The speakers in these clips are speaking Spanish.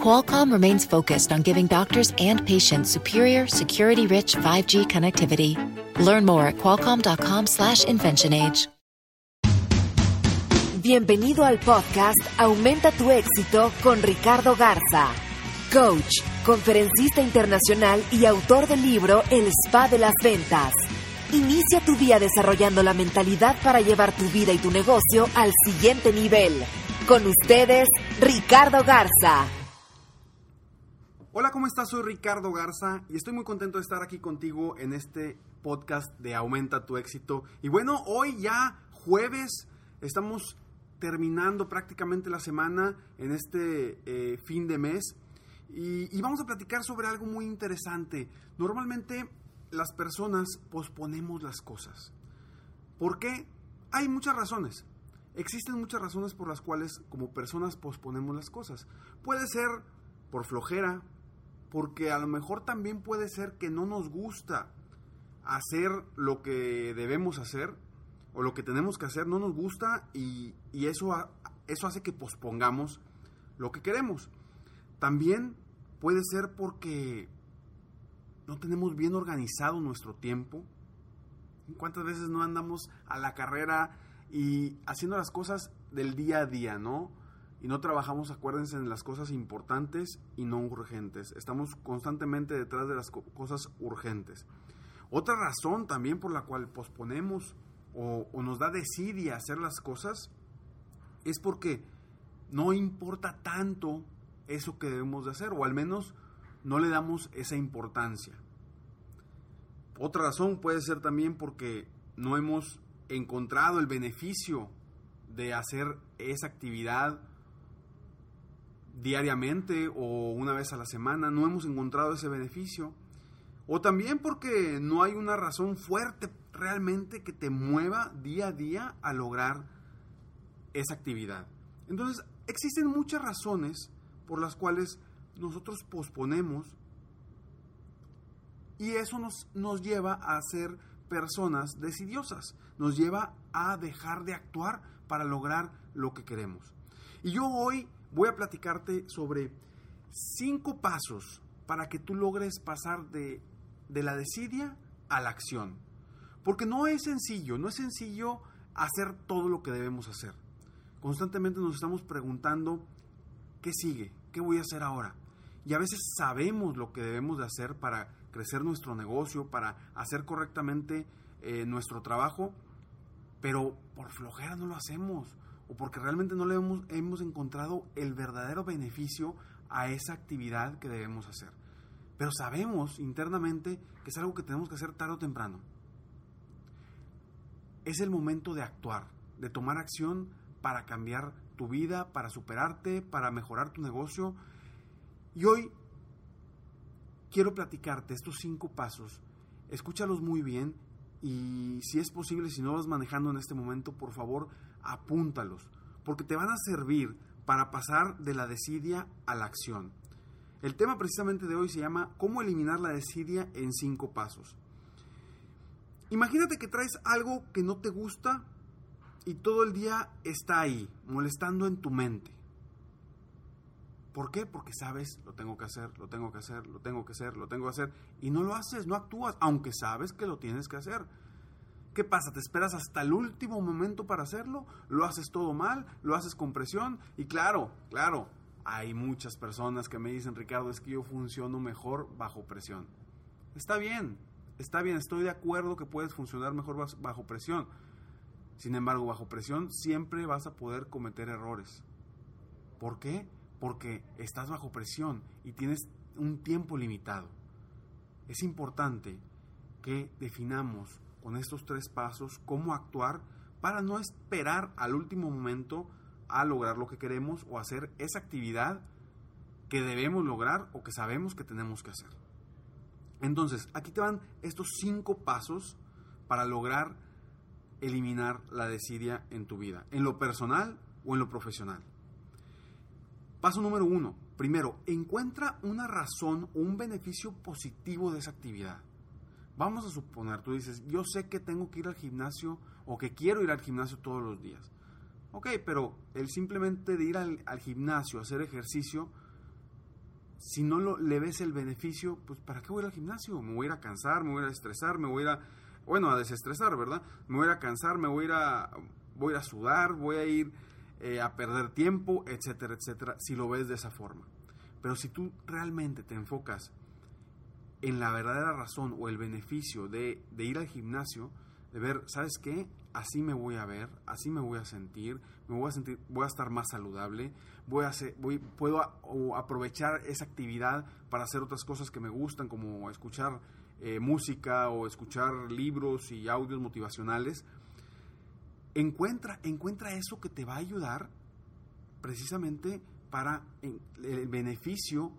Qualcomm remains focused on giving doctors and patients superior, security-rich 5G connectivity. Learn more at qualcomm.com/inventionage. Bienvenido al podcast Aumenta tu éxito con Ricardo Garza, coach, conferencista internacional y autor del libro El Spa de las Ventas. Inicia tu día desarrollando la mentalidad para llevar tu vida y tu negocio al siguiente nivel. Con ustedes, Ricardo Garza. Hola, ¿cómo estás? Soy Ricardo Garza y estoy muy contento de estar aquí contigo en este podcast de Aumenta tu éxito. Y bueno, hoy ya jueves estamos terminando prácticamente la semana en este eh, fin de mes y, y vamos a platicar sobre algo muy interesante. Normalmente las personas posponemos las cosas. ¿Por qué? Hay muchas razones. Existen muchas razones por las cuales como personas posponemos las cosas. Puede ser por flojera, porque a lo mejor también puede ser que no nos gusta hacer lo que debemos hacer o lo que tenemos que hacer, no nos gusta y, y eso, eso hace que pospongamos lo que queremos. También puede ser porque no tenemos bien organizado nuestro tiempo. ¿Cuántas veces no andamos a la carrera y haciendo las cosas del día a día, no? Y no trabajamos, acuérdense, en las cosas importantes y no urgentes. Estamos constantemente detrás de las cosas urgentes. Otra razón también por la cual posponemos o, nos da desidia hacer las cosas es porque no importa tanto eso que debemos de hacer, o al menos no le damos esa importancia. Otra razón puede ser también porque no hemos encontrado el beneficio de hacer esa actividad diariamente o una vez a la semana, no hemos encontrado ese beneficio. O también porque no hay una razón fuerte realmente que te mueva día a día a lograr esa actividad. Entonces, existen muchas razones por las cuales nosotros posponemos y eso nos, nos lleva a ser personas decidiosas, nos lleva a dejar de actuar para lograr lo que queremos. Y yo hoy voy a platicarte sobre cinco pasos para que tú logres pasar de, de la desidia a la acción. Porque no es sencillo, no es sencillo hacer todo lo que debemos hacer. Constantemente nos estamos preguntando, ¿qué sigue? ¿Qué voy a hacer ahora? Y a veces sabemos lo que debemos de hacer para crecer nuestro negocio, para hacer correctamente eh, nuestro trabajo, pero por flojera no lo hacemos o porque realmente no le hemos, hemos encontrado el verdadero beneficio a esa actividad que debemos hacer. Pero sabemos internamente que es algo que tenemos que hacer tarde o temprano. Es el momento de actuar, de tomar acción para cambiar tu vida, para superarte, para mejorar tu negocio. Y hoy quiero platicarte estos cinco pasos. Escúchalos muy bien y si es posible, si no vas manejando en este momento, por favor, apúntalos, porque te van a servir para pasar de la desidia a la acción. El tema precisamente de hoy se llama ¿Cómo eliminar la desidia en cinco pasos? Imagínate que traes algo que no te gusta y todo el día está ahí, molestando en tu mente. ¿Por qué? Porque sabes, lo tengo que hacer, lo tengo que hacer, lo tengo que hacer, lo tengo que hacer, y no lo haces, no actúas, aunque sabes que lo tienes que hacer. ¿Qué pasa? ¿Te esperas hasta el último momento para hacerlo? ¿Lo haces todo mal? ¿Lo haces con presión? Y claro, claro, hay muchas personas que me dicen, Ricardo, es que yo funciono mejor bajo presión. Está bien, está bien, estoy de acuerdo que puedes funcionar mejor bajo presión. Sin embargo, bajo presión siempre vas a poder cometer errores. ¿Por qué? Porque estás bajo presión y tienes un tiempo limitado. Es importante que definamos con estos tres pasos cómo actuar para no esperar al último momento a lograr lo que queremos o hacer esa actividad que debemos lograr o que sabemos que tenemos que hacer. Entonces, aquí te van estos cinco pasos para lograr eliminar la desidia en tu vida, en lo personal o en lo profesional. Paso número uno. Primero, encuentra una razón o un beneficio positivo de esa actividad. Vamos a suponer, tú dices, yo sé que tengo que ir al gimnasio o que quiero ir al gimnasio todos los días. Ok, pero el simplemente de ir al, gimnasio, hacer ejercicio, si no lo, le ves el beneficio, pues ¿para qué voy al gimnasio? Me voy a ir a cansar, me voy a ir a estresar, me voy a ir bueno, a desestresar, ¿verdad? Me voy a ir a cansar, me voy a ir a, voy a, sudar, voy a ir eh, a perder tiempo, etcétera, etcétera, si lo ves de esa forma. Pero si tú realmente te enfocas en la verdadera razón o el beneficio de, ir al gimnasio, de ver, ¿sabes qué? Así me voy a ver, así me voy a sentir, me voy a sentir, voy a estar más saludable, voy a hacer, voy, puedo aprovechar esa actividad para hacer otras cosas que me gustan, como escuchar eh, música o escuchar libros y audios motivacionales. Encuentra, encuentra eso que te va a ayudar precisamente para el beneficio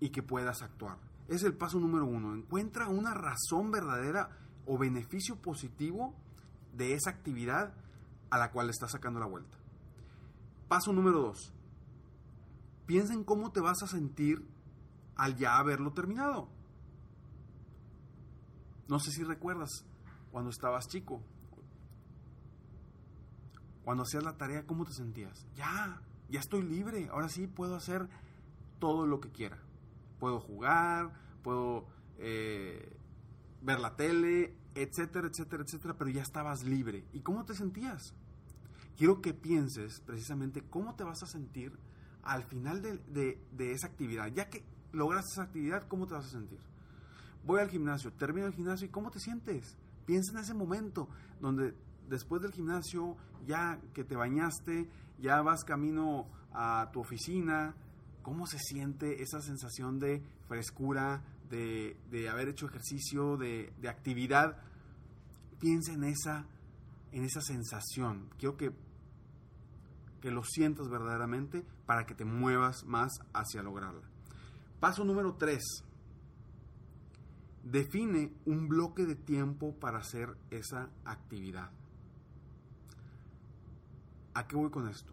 y que puedas actuar. Es el paso número uno. Encuentra una razón verdadera o beneficio positivo de esa actividad a la cual estás sacando la vuelta. Paso número dos. Piensa en cómo te vas a sentir al ya haberlo terminado. No sé si recuerdas cuando estabas chico, cuando hacías la tarea, ¿cómo te sentías? Ya, ya estoy libre, ahora sí puedo hacer todo lo que quiera. Puedo jugar, puedo eh, ver la tele, etcétera, etcétera, etcétera, pero ya estabas libre. ¿Y cómo te sentías? Quiero que pienses precisamente cómo te vas a sentir al final de, esa actividad. Ya que lograste esa actividad, ¿cómo te vas a sentir? Voy al gimnasio, termino el gimnasio y ¿cómo te sientes? Piensa en ese momento donde después del gimnasio, ya que te bañaste, ya vas camino a tu oficina, ¿cómo se siente esa sensación de frescura, de, haber hecho ejercicio, de, actividad, piensa en esa, en esa sensación. Quiero que, que lo sientas verdaderamente para que te muevas más hacia lograrla. Paso número 3. Define un bloque de tiempo para hacer esa actividad. ¿A qué voy con esto?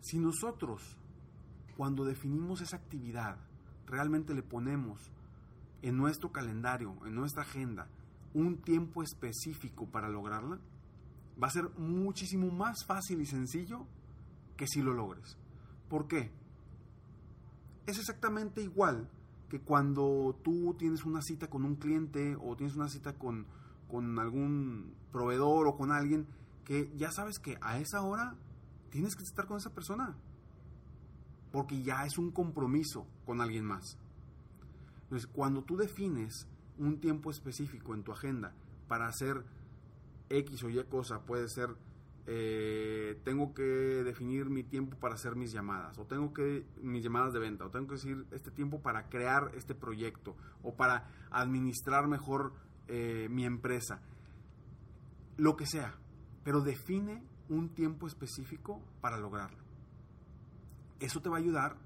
Si nosotros, cuando definimos esa actividad, realmente le ponemos en nuestro calendario, en nuestra agenda, un tiempo específico para lograrla, va a ser muchísimo más fácil y sencillo que si lo logres. ¿Por qué? Es exactamente igual que cuando tú tienes una cita con un cliente o tienes una cita con, con algún proveedor o con alguien que ya sabes que a esa hora tienes que estar con esa persona. Porque ya es un compromiso con alguien más. Entonces, cuando tú defines un tiempo específico en tu agenda para hacer X o Y cosa, puede ser, eh, tengo que definir mi tiempo para hacer mis llamadas, o tengo que, mis llamadas de venta, o tengo que decir este tiempo para crear este proyecto, o para administrar mejor eh, mi empresa, lo que sea, pero define un tiempo específico para lograrlo. Eso te va a ayudar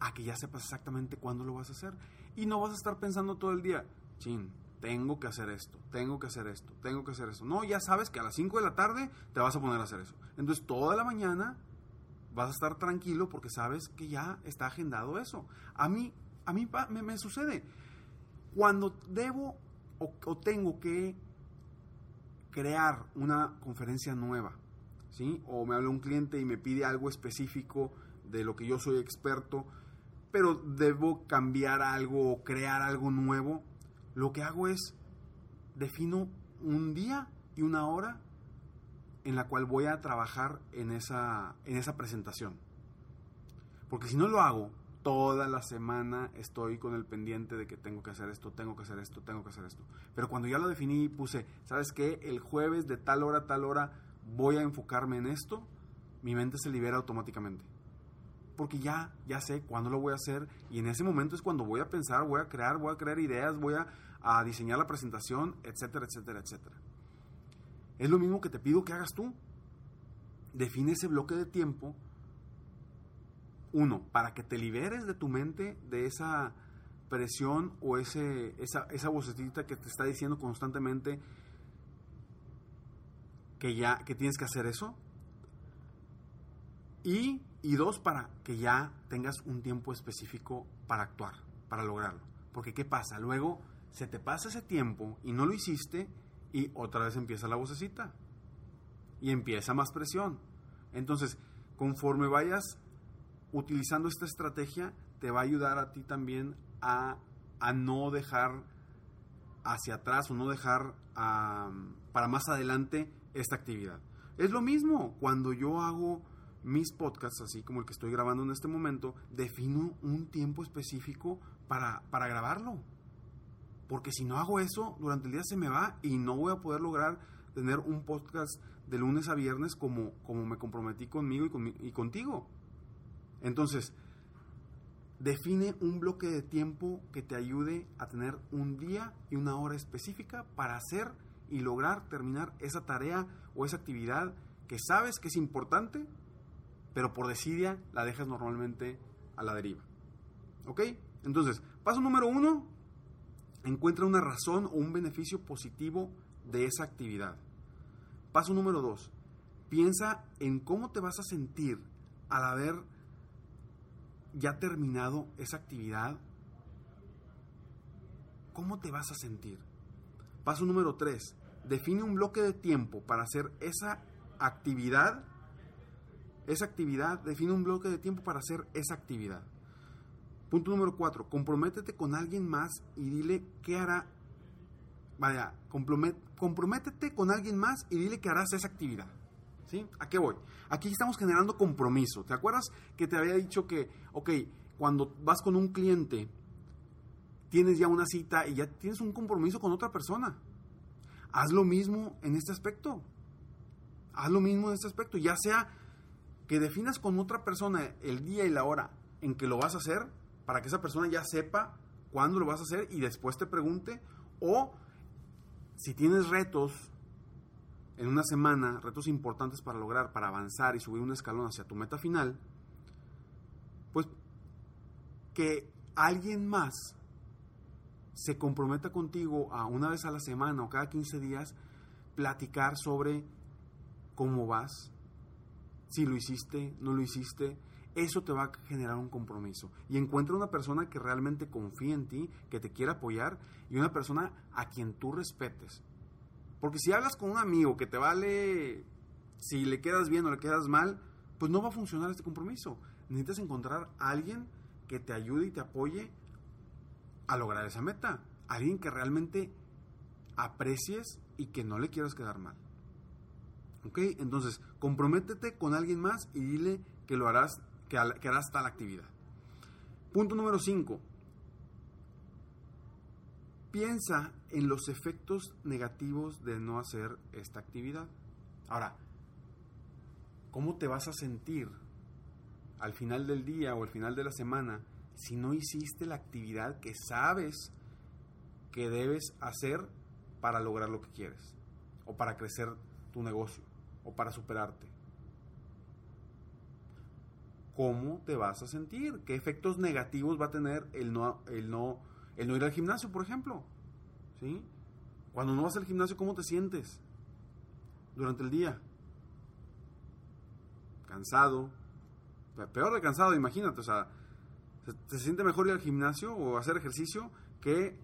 a que ya sepas exactamente cuándo lo vas a hacer. Y no vas a estar pensando todo el día, chin, tengo que hacer esto, tengo que hacer esto, tengo que hacer eso. No, ya sabes que a las 5 de la tarde te vas a poner a hacer eso. Entonces toda la mañana vas a estar tranquilo porque sabes que ya está agendado eso. A mí, a mí me, sucede. Cuando debo o, tengo que crear una conferencia nueva, ¿sí? O me habla un cliente y me pide algo específico de lo que yo soy experto, pero debo cambiar algo o crear algo nuevo, lo que hago es defino un día y una hora en la cual voy a trabajar en esa, en esa presentación. Porque si no lo hago, toda la semana estoy con el pendiente de que tengo que hacer esto, tengo que hacer esto, tengo que hacer esto. Pero cuando ya lo definí puse, ¿sabes qué? El jueves de tal hora tal hora voy a enfocarme en esto, mi mente se libera automáticamente porque ya, ya sé cuándo lo voy a hacer y en ese momento es cuando voy a pensar, voy a crear, voy a crear ideas, voy a, diseñar la presentación, etcétera, etcétera, etcétera. Es lo mismo que te pido que hagas tú. Define ese bloque de tiempo. Uno, para que te liberes de tu mente de esa presión o ese, esa, esa vocecita que te está diciendo constantemente, que ya que tienes que hacer eso. Y, y dos, para que ya tengas un tiempo específico para actuar, para lograrlo. Porque ¿qué pasa? Luego se te pasa ese tiempo y no lo hiciste y otra vez empieza la vocecita. Y empieza más presión. Entonces, conforme vayas utilizando esta estrategia, te va a ayudar a ti también a, a no dejar hacia atrás o no dejar para más adelante esta actividad. Es lo mismo cuando yo hago mis podcasts, así como el que estoy grabando en este momento, defino un tiempo específico para, para grabarlo. Porque si no hago eso, durante el día se me va y no voy a poder lograr tener un podcast de lunes a viernes como, como me comprometí conmigo y, y contigo. Entonces, define un bloque de tiempo que te ayude a tener un día y una hora específica para hacer y lograr terminar esa tarea o esa actividad que sabes que es importante, pero por desidia la dejas normalmente a la deriva. ¿Ok? Entonces, paso número uno, encuentra una razón o un beneficio positivo de esa actividad. Paso número dos, piensa en cómo te vas a sentir al haber ya terminado esa actividad. ¿Cómo te vas a sentir? Paso número tres, define un bloque de tiempo para hacer esa actividad. Esa actividad, define un bloque de tiempo para hacer esa actividad. Punto número 4. Comprométete con alguien más y dile qué hará. Vaya, comprométete con alguien más y dile que harás esa actividad. ¿Sí? ¿A qué voy? Aquí estamos generando compromiso. ¿Te acuerdas que te había dicho que, ok, cuando vas con un cliente, tienes ya una cita y ya tienes un compromiso con otra persona? Haz lo mismo en este aspecto. Haz lo mismo en este aspecto. Ya sea que definas con otra persona el día y la hora en que lo vas a hacer, para que esa persona ya sepa cuándo lo vas a hacer y después te pregunte, o si tienes retos en una semana, retos importantes para lograr, para avanzar y subir un escalón hacia tu meta final, pues que alguien más se comprometa contigo a una vez a la semana o cada 15 días platicar sobre cómo vas, si lo hiciste, no lo hiciste, eso te va a generar un compromiso. Y encuentra una persona que realmente confíe en ti, que te quiera apoyar y una persona a quien tú respetes. Porque si hablas con un amigo que te vale si le quedas bien o le quedas mal, pues no va a funcionar este compromiso. Necesitas encontrar a alguien que te ayude y te apoye a lograr esa meta. Alguien que realmente aprecies y que no le quieras quedar mal. ¿Ok? Entonces, comprométete con alguien más y dile que lo harás que, harás tal actividad. Punto número 5. Piensa en los efectos negativos de no hacer esta actividad. Ahora, ¿cómo te vas a sentir al final del día o al final de la semana si no hiciste la actividad que sabes que debes hacer para lograr lo que quieres? O para crecer tu negocio, o para superarte cómo te vas a sentir, qué efectos negativos va a tener el no, el no, el no ir al gimnasio, por ejemplo. ¿Sí? Cuando no vas al gimnasio, ¿cómo te sientes durante el día? Cansado, peor de cansado, imagínate, o sea, se, siente mejor ir al gimnasio o hacer ejercicio que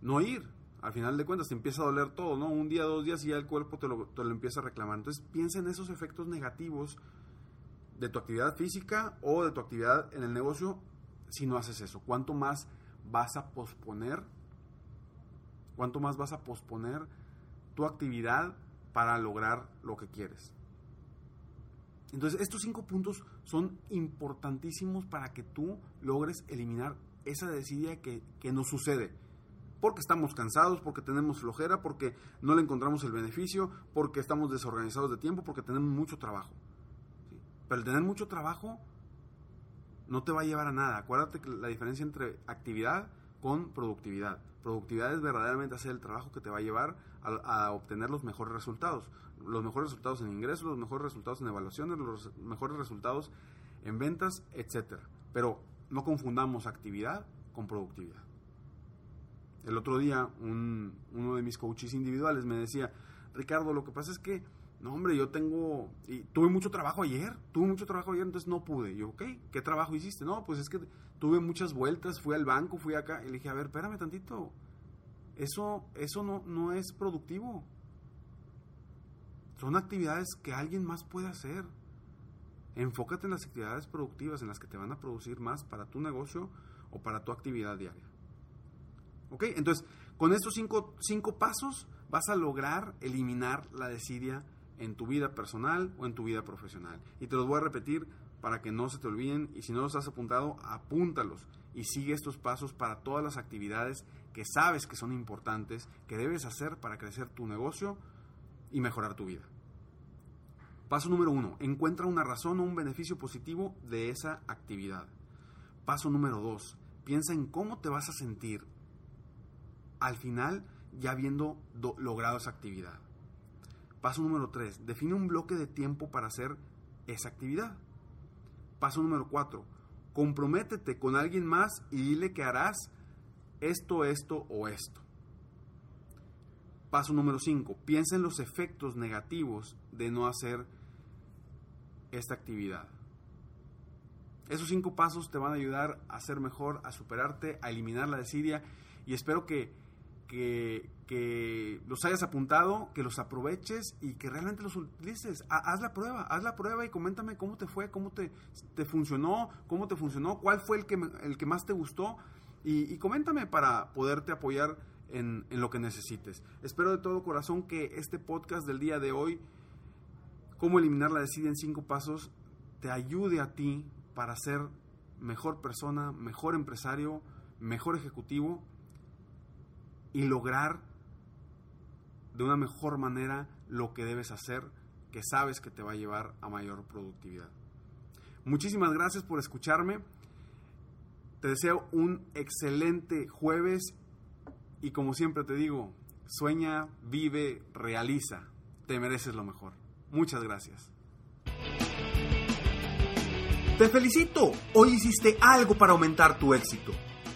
no ir. Al final de cuentas te empieza a doler todo, ¿no? Un día, dos días y ya el cuerpo te lo, te lo empieza a reclamar. Entonces piensa en esos efectos negativos de tu actividad física o de tu actividad en el negocio si no haces eso? ¿Cuánto más vas a posponer? ¿Cuánto más vas a posponer tu actividad para lograr lo que quieres? Entonces, estos cinco puntos son importantísimos para que tú logres eliminar esa desidia que, que nos sucede. Porque estamos cansados, porque tenemos flojera, porque no le encontramos el beneficio, porque estamos desorganizados de tiempo, porque tenemos mucho trabajo. Pero el tener mucho trabajo no te va a llevar a nada. Acuérdate que la diferencia entre actividad con productividad. Productividad es verdaderamente hacer el trabajo que te va a llevar a, obtener los mejores resultados. Los mejores resultados en ingresos, los mejores resultados en evaluaciones, los mejores resultados en ventas, etc. Pero no confundamos actividad con productividad. El otro día uno de mis coaches individuales me decía, Ricardo, lo que pasa es que, no, hombre, yo tengo, y tuve mucho trabajo ayer, tuve mucho trabajo ayer, entonces no pude. Yo, ok, ¿qué trabajo hiciste? No, pues es que tuve muchas vueltas, fui al banco, fui acá, y le dije, a ver, espérame tantito, eso, eso no, no es productivo. Son actividades que alguien más puede hacer. Enfócate en las actividades productivas, en las que te van a producir más para tu negocio o para tu actividad diaria. ¿Ok? Entonces, con estos cinco, cinco pasos vas a lograr eliminar la desidia en tu vida personal o en tu vida profesional. Y te los voy a repetir para que no se te olviden y si no los has apuntado, apúntalos y sigue estos pasos para todas las actividades que sabes que son importantes, que debes hacer para crecer tu negocio y mejorar tu vida. Paso número uno, encuentra una razón o un beneficio positivo de esa actividad. Paso número dos, piensa en cómo te vas a sentir al final ya habiendo logrado esa actividad. Paso número 3. Define un bloque de tiempo para hacer esa actividad. Paso número 4. Comprométete con alguien más y dile que harás esto, esto o esto. Paso número 5. Piensa en los efectos negativos de no hacer esta actividad. Esos cinco pasos te van a ayudar a ser mejor, a superarte, a eliminar la desidia y espero que que, los hayas apuntado, que los aproveches y que realmente los utilices. Haz la prueba, haz la prueba y coméntame cómo te fue, cómo te, te funcionó, cómo te funcionó, cuál fue el que, el que más te gustó y, coméntame para poderte apoyar en, lo que necesites. Espero de todo corazón que este podcast del día de hoy, cómo eliminar la desidia en cinco pasos, te ayude a ti para ser mejor persona, mejor empresario, mejor ejecutivo y lograr de una mejor manera lo que debes hacer, que sabes que te va a llevar a mayor productividad. Muchísimas gracias por escucharme. Te deseo un excelente jueves y como siempre te digo, sueña, vive, realiza. Te mereces lo mejor. Muchas gracias. Te felicito. Hoy hiciste algo para aumentar tu éxito.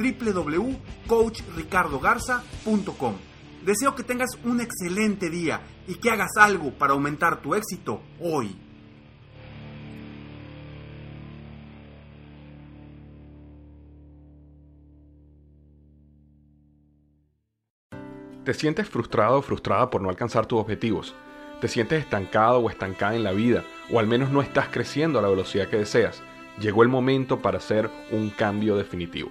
www.coachricardogarza.com. Deseo que tengas un excelente día y que hagas algo para aumentar tu éxito hoy. ¿Te sientes frustrado o frustrada por no alcanzar tus objetivos? ¿Te sientes estancado o estancada en la vida? ¿O al menos no estás creciendo a la velocidad que deseas? Llegó el momento para hacer un cambio definitivo.